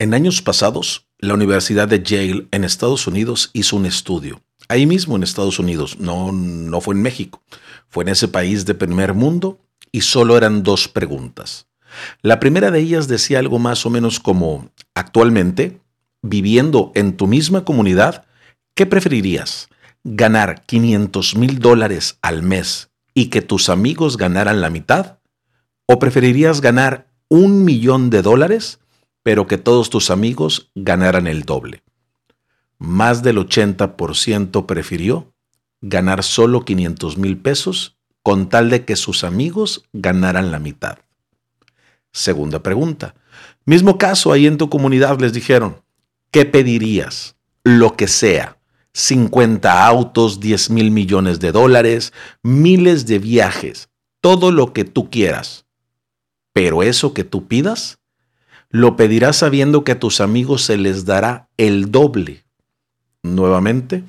En años pasados, la Universidad de Yale en Estados Unidos hizo un estudio. Ahí mismo en Estados Unidos, no, no fue en México, fue en ese país de primer mundo y solo eran dos preguntas. La primera de ellas decía algo más o menos como, actualmente, viviendo en tu misma comunidad, ¿qué preferirías? ¿Ganar 500 mil dólares al mes y que tus amigos ganaran la mitad? ¿O preferirías ganar un millón de dólares pero que todos tus amigos ganaran el doble. Más del 80% prefirió ganar solo 500 mil pesos con tal de que sus amigos ganaran la mitad. Segunda pregunta. Mismo caso, ahí en tu comunidad les dijeron, ¿qué pedirías? Lo que sea. 50 autos, 10 mil millones de dólares, miles de viajes, todo lo que tú quieras. Pero eso que tú pidas lo pedirás sabiendo que a tus amigos se les dará el doble. Nuevamente,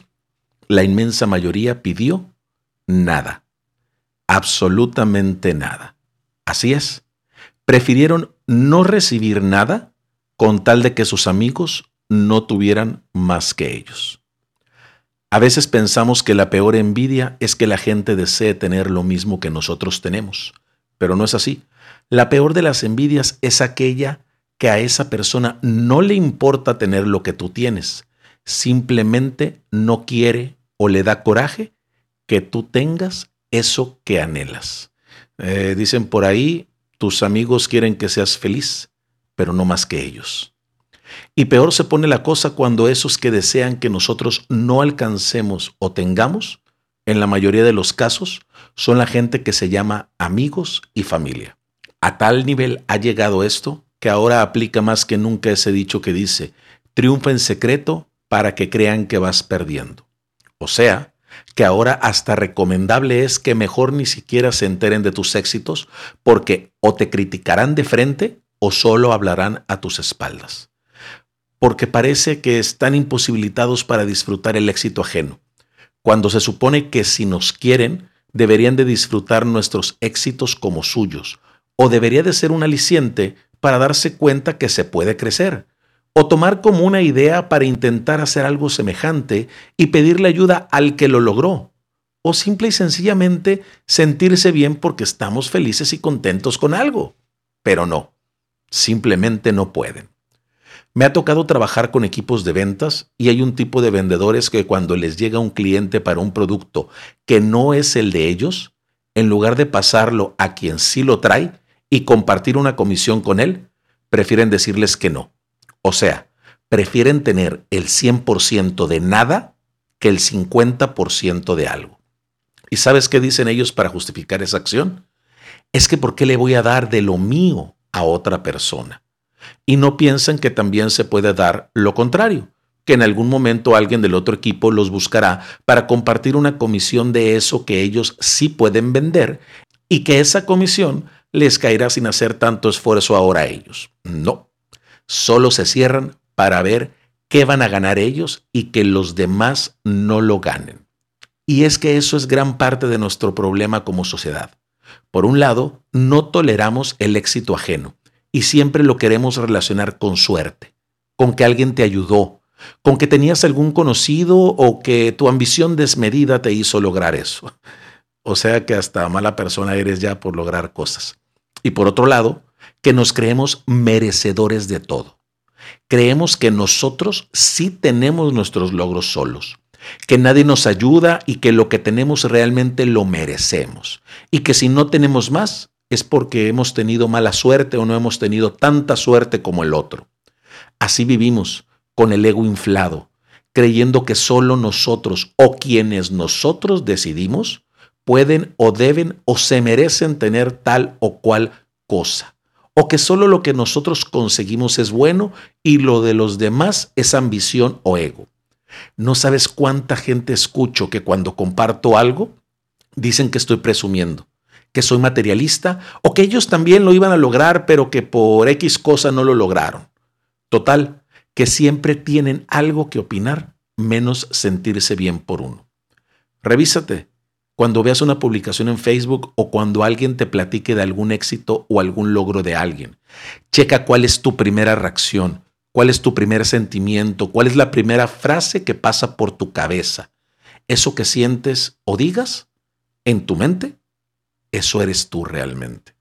la inmensa mayoría pidió nada, absolutamente nada. Así es, prefirieron no recibir nada con tal de que sus amigos no tuvieran más que ellos. A veces pensamos que la peor envidia es que la gente desee tener lo mismo que nosotros tenemos, pero no es así. La peor de las envidias es aquella que a esa persona no le importa tener lo que tú tienes, simplemente no quiere o le da coraje que tú tengas eso que anhelas. Eh, dicen por ahí, tus amigos quieren que seas feliz, pero no más que ellos. Y peor se pone la cosa cuando esos que desean que nosotros no alcancemos o tengamos, en la mayoría de los casos, son la gente que se llama amigos y familia. A tal nivel ha llegado esto que ahora aplica más que nunca ese dicho que dice, triunfa en secreto para que crean que vas perdiendo. O sea, que ahora hasta recomendable es que mejor ni siquiera se enteren de tus éxitos porque o te criticarán de frente o solo hablarán a tus espaldas. Porque parece que están imposibilitados para disfrutar el éxito ajeno, cuando se supone que si nos quieren, deberían de disfrutar nuestros éxitos como suyos, o debería de ser un aliciente para darse cuenta que se puede crecer, o tomar como una idea para intentar hacer algo semejante y pedirle ayuda al que lo logró, o simple y sencillamente sentirse bien porque estamos felices y contentos con algo. Pero no, simplemente no pueden. Me ha tocado trabajar con equipos de ventas y hay un tipo de vendedores que cuando les llega un cliente para un producto que no es el de ellos, en lugar de pasarlo a quien sí lo trae, y compartir una comisión con él, prefieren decirles que no. O sea, prefieren tener el 100% de nada que el 50% de algo. ¿Y sabes qué dicen ellos para justificar esa acción? Es que ¿por qué le voy a dar de lo mío a otra persona? Y no piensan que también se puede dar lo contrario, que en algún momento alguien del otro equipo los buscará para compartir una comisión de eso que ellos sí pueden vender y que esa comisión les caerá sin hacer tanto esfuerzo ahora a ellos. No, solo se cierran para ver qué van a ganar ellos y que los demás no lo ganen. Y es que eso es gran parte de nuestro problema como sociedad. Por un lado, no toleramos el éxito ajeno y siempre lo queremos relacionar con suerte, con que alguien te ayudó, con que tenías algún conocido o que tu ambición desmedida te hizo lograr eso. O sea que hasta mala persona eres ya por lograr cosas. Y por otro lado, que nos creemos merecedores de todo. Creemos que nosotros sí tenemos nuestros logros solos, que nadie nos ayuda y que lo que tenemos realmente lo merecemos. Y que si no tenemos más es porque hemos tenido mala suerte o no hemos tenido tanta suerte como el otro. Así vivimos, con el ego inflado, creyendo que solo nosotros o quienes nosotros decidimos pueden o deben o se merecen tener tal o cual cosa, o que solo lo que nosotros conseguimos es bueno y lo de los demás es ambición o ego. No sabes cuánta gente escucho que cuando comparto algo dicen que estoy presumiendo, que soy materialista o que ellos también lo iban a lograr pero que por X cosa no lo lograron. Total, que siempre tienen algo que opinar menos sentirse bien por uno. Revísate cuando veas una publicación en Facebook o cuando alguien te platique de algún éxito o algún logro de alguien. Checa cuál es tu primera reacción, ¿Cuál es tu primer sentimiento? ¿Cuál es la primera frase que pasa por tu cabeza? Eso que sientes o digas en tu mente, eso eres tú realmente.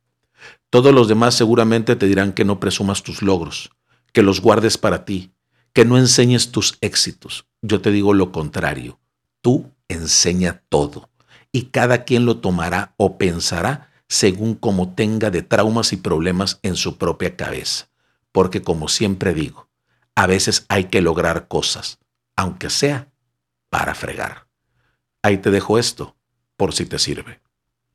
Todos los demás seguramente te dirán que no presumas tus logros, que los guardes para ti, que no enseñes tus éxitos. Yo te digo lo contrario. Tú enseña todo y cada quien lo tomará o pensará según como tenga de traumas y problemas en su propia cabeza. Porque como siempre digo, a veces hay que lograr cosas, aunque sea para fregar. Ahí te dejo esto, por si te sirve.